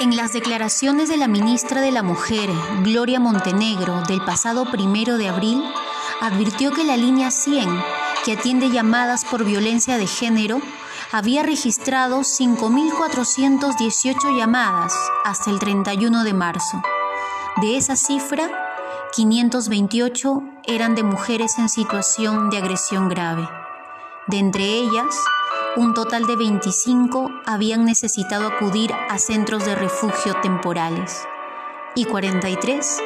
En las declaraciones de la ministra de la Mujer, Gloria Montenegro, del pasado primero de abril, advirtió que la línea 100, que atiende llamadas por violencia de género, había registrado 5.418 llamadas hasta el 31 de marzo. De esa cifra, 528 eran de mujeres en situación de agresión grave. De entre ellas, un total de 25 habían necesitado acudir a centros de refugio temporales y 43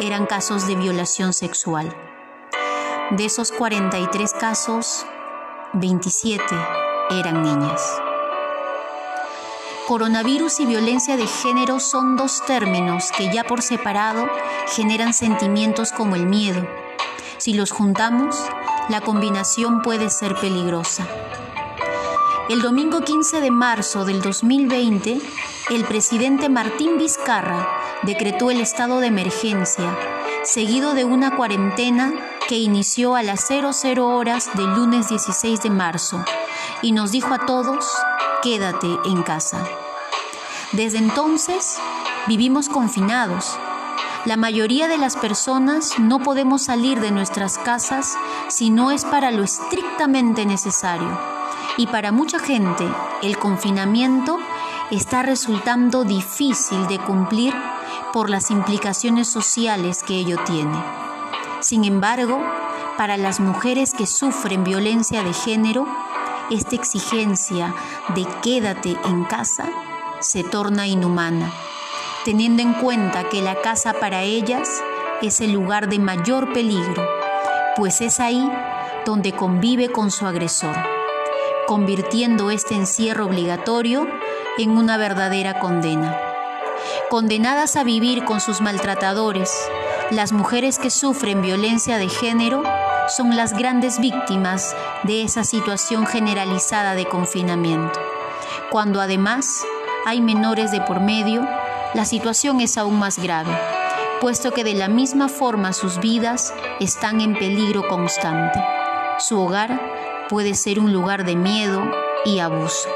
eran casos de violación sexual. De esos 43 casos, 27 eran niñas. Coronavirus y violencia de género son dos términos que ya por separado generan sentimientos como el miedo. Si los juntamos, la combinación puede ser peligrosa. El domingo 15 de marzo del 2020, el presidente Martín Vizcarra decretó el estado de emergencia, seguido de una cuarentena que inició a las 00 horas del lunes 16 de marzo y nos dijo a todos, quédate en casa. Desde entonces vivimos confinados. La mayoría de las personas no podemos salir de nuestras casas si no es para lo estrictamente necesario y para mucha gente el confinamiento está resultando difícil de cumplir por las implicaciones sociales que ello tiene. Sin embargo, para las mujeres que sufren violencia de género, esta exigencia de quédate en casa se torna inhumana, teniendo en cuenta que la casa para ellas es el lugar de mayor peligro, pues es ahí donde convive con su agresor convirtiendo este encierro obligatorio en una verdadera condena. Condenadas a vivir con sus maltratadores, las mujeres que sufren violencia de género son las grandes víctimas de esa situación generalizada de confinamiento. Cuando además hay menores de por medio, la situación es aún más grave, puesto que de la misma forma sus vidas están en peligro constante. Su hogar puede ser un lugar de miedo y abuso.